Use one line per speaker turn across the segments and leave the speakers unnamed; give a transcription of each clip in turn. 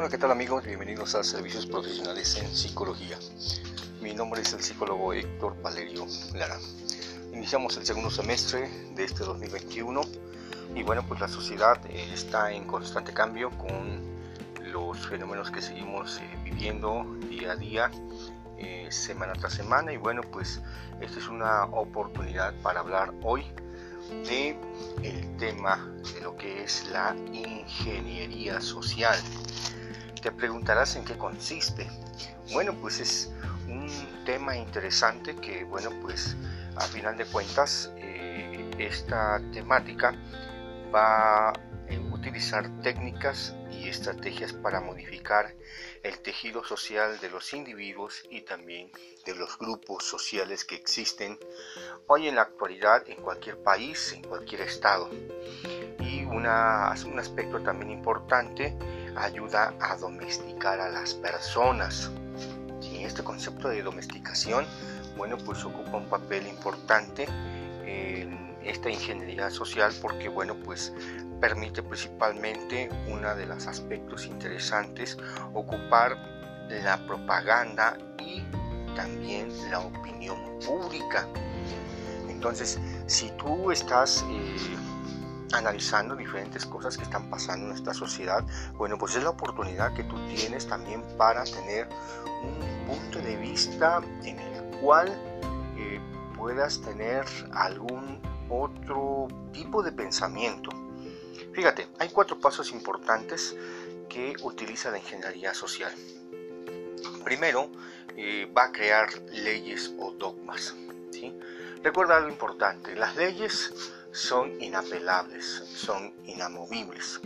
Hola, ¿qué tal amigos? Bienvenidos a Servicios Profesionales en Psicología. Mi nombre es el psicólogo Héctor Valerio Lara. Iniciamos el segundo semestre de este 2021 y bueno, pues la sociedad eh, está en constante cambio con los fenómenos que seguimos eh, viviendo día a día, eh, semana tras semana y bueno, pues esta es una oportunidad para hablar hoy de el tema de lo que es la ingeniería social. Te preguntarás en qué consiste. Bueno, pues es un tema interesante que, bueno, pues a final de cuentas eh, esta temática va a utilizar técnicas y estrategias para modificar el tejido social de los individuos y también de los grupos sociales que existen hoy en la actualidad en cualquier país, en cualquier estado. Y una, un aspecto también importante ayuda a domesticar a las personas. Y este concepto de domesticación, bueno, pues ocupa un papel importante en esta ingeniería social porque, bueno, pues permite principalmente uno de los aspectos interesantes, ocupar la propaganda y también la opinión pública. Entonces, si tú estás eh, analizando diferentes cosas que están pasando en esta sociedad, bueno, pues es la oportunidad que tú tienes también para tener un punto de vista en el cual eh, puedas tener algún otro tipo de pensamiento. Fíjate, hay cuatro pasos importantes que utiliza la ingeniería social. Primero, eh, va a crear leyes o dogmas. ¿sí? Recuerda algo importante, las leyes son inapelables, son inamovibles,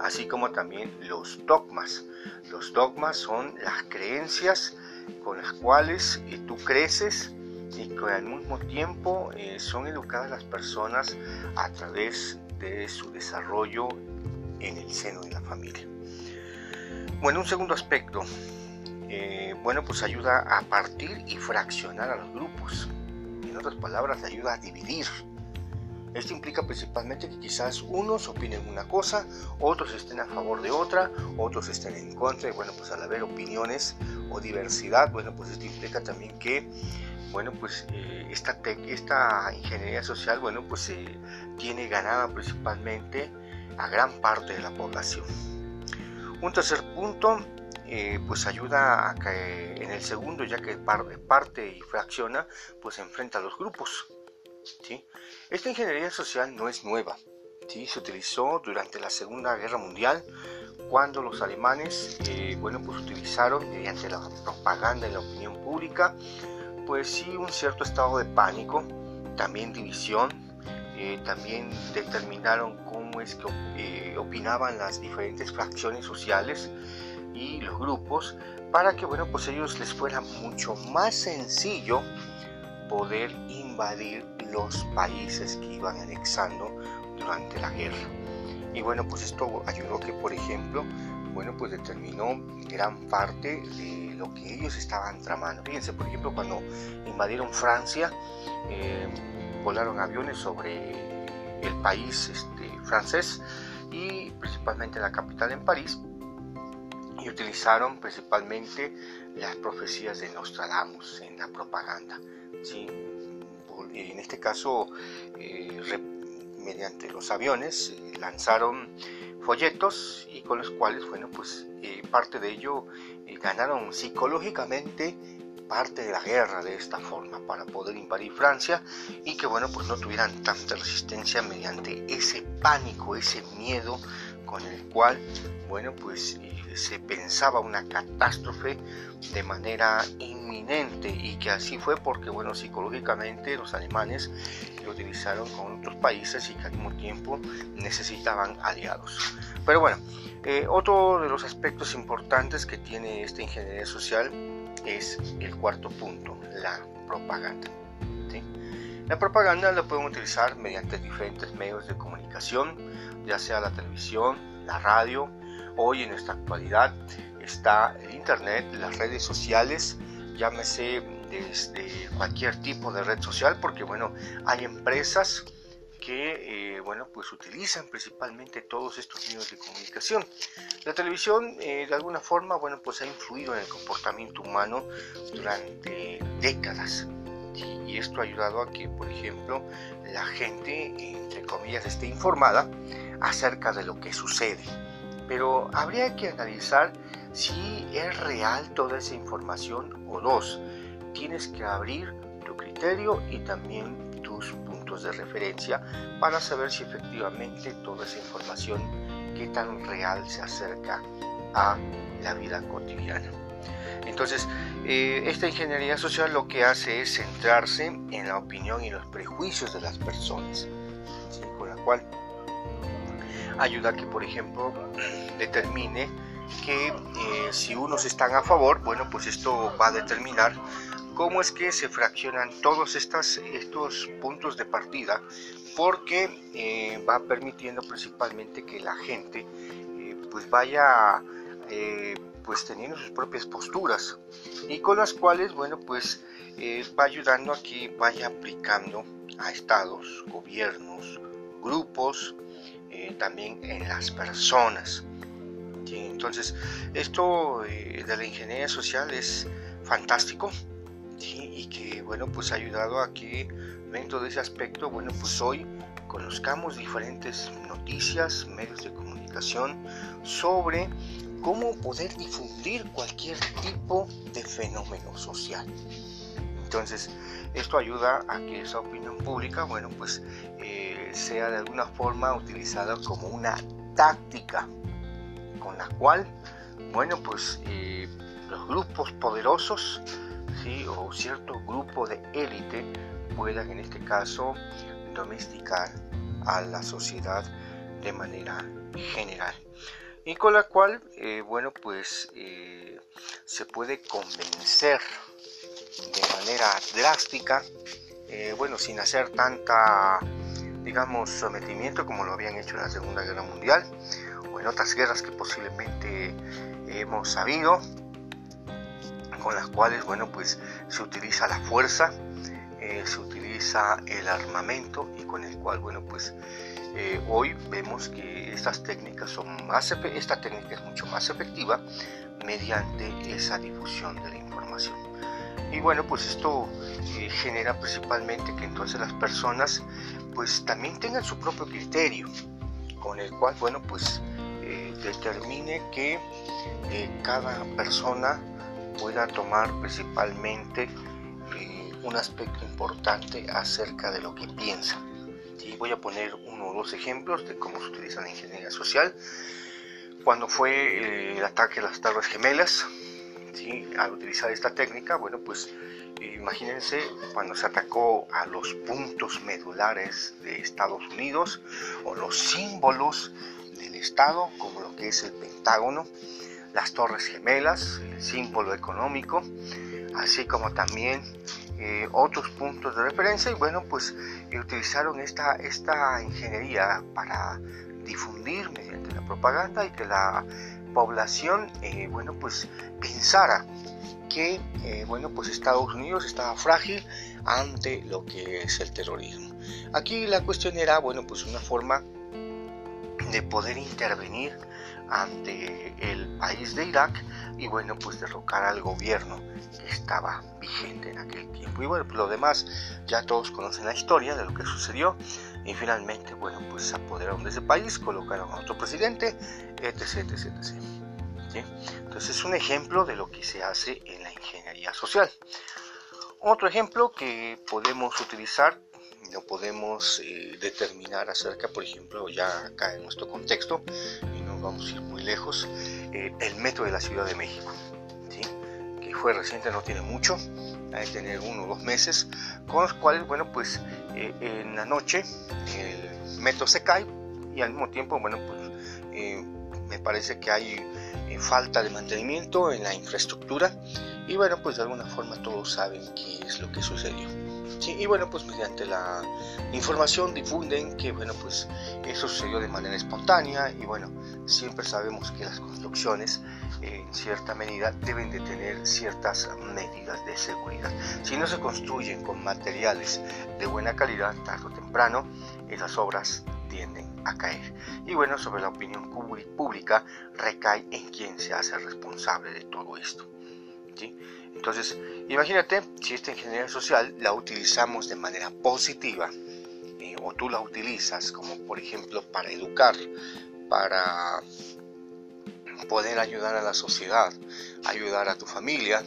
así como también los dogmas. Los dogmas son las creencias con las cuales eh, tú creces y que al mismo tiempo eh, son educadas las personas a través de su desarrollo en el seno de la familia. Bueno, un segundo aspecto, eh, bueno, pues ayuda a partir y fraccionar a los grupos. En otras palabras, ayuda a dividir esto implica principalmente que quizás unos opinen una cosa, otros estén a favor de otra, otros estén en contra, y bueno, pues al haber opiniones o diversidad, bueno, pues esto implica también que, bueno, pues eh, esta, esta ingeniería social, bueno, pues se tiene ganada principalmente a gran parte de la población. Un tercer punto, eh, pues ayuda a que en el segundo, ya que parte y fracciona, pues enfrenta a los grupos. Esta ingeniería social no es nueva, ¿sí? se utilizó durante la Segunda Guerra Mundial cuando los alemanes eh, bueno, pues utilizaron mediante la propaganda y la opinión pública pues sí un cierto estado de pánico, también división, eh, también determinaron cómo es que eh, opinaban las diferentes fracciones sociales y los grupos para que bueno pues ellos les fuera mucho más sencillo poder invadir los países que iban anexando durante la guerra. Y bueno, pues esto ayudó que, por ejemplo, bueno, pues determinó gran parte de lo que ellos estaban tramando. Fíjense, por ejemplo, cuando invadieron Francia, eh, volaron aviones sobre el país este, francés y principalmente la capital en París y utilizaron principalmente las profecías de Nostradamus en la propaganda. ¿sí? En este caso eh, mediante los aviones eh, lanzaron folletos y con los cuales, bueno, pues eh, parte de ello ganaron psicológicamente parte de la guerra de esta forma para poder invadir Francia y que bueno pues no tuvieran tanta resistencia mediante ese pánico, ese miedo con el cual bueno pues se pensaba una catástrofe de manera inminente y que así fue porque, bueno, psicológicamente los alemanes lo utilizaron con otros países y que al mismo tiempo necesitaban aliados. Pero bueno, eh, otro de los aspectos importantes que tiene esta ingeniería social es el cuarto punto, la propaganda. La propaganda la podemos utilizar mediante diferentes medios de comunicación, ya sea la televisión, la radio, hoy en esta actualidad está el Internet, las redes sociales, llámese desde cualquier tipo de red social, porque bueno, hay empresas que eh, bueno pues utilizan principalmente todos estos medios de comunicación. La televisión eh, de alguna forma bueno pues ha influido en el comportamiento humano durante décadas. Y esto ha ayudado a que por ejemplo la gente entre comillas esté informada acerca de lo que sucede pero habría que analizar si es real toda esa información o dos tienes que abrir tu criterio y también puntos de referencia para saber si efectivamente toda esa información qué tan real se acerca a la vida cotidiana. Entonces, eh, esta ingeniería social lo que hace es centrarse en la opinión y los prejuicios de las personas, con la cual ayuda a que, por ejemplo, determine que eh, si unos están a favor, bueno, pues esto va a determinar cómo es que se fraccionan todos estas, estos puntos de partida, porque eh, va permitiendo principalmente que la gente eh, pues vaya pues teniendo sus propias posturas y con las cuales bueno pues va ayudando a que vaya aplicando a estados, gobiernos, grupos, también en las personas. Entonces, esto de la ingeniería social es fantástico y que bueno pues ha ayudado a que dentro de ese aspecto bueno pues hoy conozcamos diferentes noticias, medios de comunicación sobre cómo poder difundir cualquier tipo de fenómeno social. Entonces, esto ayuda a que esa opinión pública, bueno, pues eh, sea de alguna forma utilizada como una táctica con la cual, bueno, pues eh, los grupos poderosos o cierto grupo de élite puedan en este caso domesticar a la sociedad de manera general. Y con la cual eh, bueno pues eh, se puede convencer de manera drástica bueno sin hacer tanta digamos sometimiento como lo habían hecho en la segunda guerra mundial o en otras guerras que posiblemente hemos sabido con las cuales, bueno, pues se utiliza la fuerza, eh, se utiliza el armamento y con el cual, bueno, pues eh, hoy vemos que estas técnicas son más, esta técnica es mucho más efectiva mediante esa difusión de la información. Y bueno, pues esto eh, genera principalmente que entonces las personas pues también tengan su propio criterio, con el cual, bueno, pues determine que cada persona pueda tomar principalmente eh, un aspecto importante acerca de lo que piensa. Y voy a poner uno o dos ejemplos de cómo se utiliza la ingeniería social. Cuando fue eh, el ataque a las Torres Gemelas, al utilizar esta técnica, bueno, pues imagínense cuando se atacó a los puntos medulares de Estados Unidos o los símbolos del Estado, como lo que es el Pentágono, las Torres Gemelas, el símbolo económico, así como también eh, otros puntos de referencia y bueno, pues eh, utilizaron esta, esta ingeniería para difundir mediante la propaganda y que la población, eh, bueno, pues pensara que, bueno, pues Estados Unidos estaba frágil ante lo que es el terrorismo. Aquí la cuestión era, bueno, pues una forma de poder intervenir ante el país de Irak y bueno, pues derrocar al gobierno que estaba vigente en aquel tiempo. Y bueno, pues lo demás ya todos conocen la historia de lo que sucedió y finalmente, bueno, pues se apoderaron de ese país, colocaron a otro presidente, etc, etc, etc. Entonces es un ejemplo de lo que se hace en la ingeniería social. Otro ejemplo que podemos utilizar no podemos eh, determinar acerca, por ejemplo, ya acá en nuestro contexto, vamos a ir muy lejos, eh, el metro de la Ciudad de México, ¿sí? que fue reciente, no tiene mucho, hay que tener uno o dos meses, con los cuales, bueno, pues eh, en la noche el metro se cae y al mismo tiempo, bueno, pues me parece que hay falta de mantenimiento en la infraestructura y bueno, pues de alguna forma todos saben qué es lo que sucedió y bueno, pues mediante la información difunden que bueno, pues eso sucedió de manera espontánea y bueno, siempre sabemos que las construcciones en cierta medida deben de tener ciertas medidas de seguridad. Si no se construyen con materiales de buena calidad, tarde o temprano, esas obras tienden a caer. Y bueno, sobre la opinión pública recae en quien se hace responsable de todo esto. Entonces, imagínate si esta ingeniería social la utilizamos de manera positiva eh, o tú la utilizas como por ejemplo para educar, para poder ayudar a la sociedad, ayudar a tu familia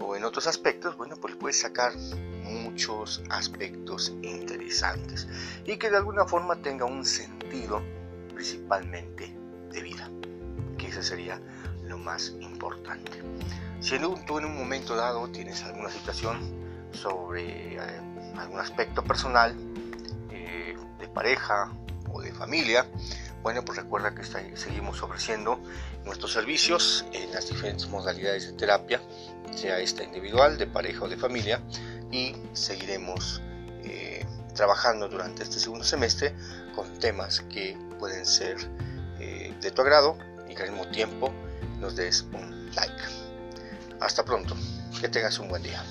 o en otros aspectos, bueno, pues puedes sacar muchos aspectos interesantes y que de alguna forma tenga un sentido principalmente de vida, que ese sería lo más importante. Si tú en un momento dado tienes alguna situación sobre eh, algún aspecto personal, eh, de pareja o de familia, bueno, pues recuerda que seguimos ofreciendo nuestros servicios en las diferentes modalidades de terapia, sea esta individual, de pareja o de familia, y seguiremos eh, trabajando durante este segundo semestre con temas que pueden ser de tu agrado y que al mismo tiempo nos des un like. Hasta pronto. Que tengas un buen día.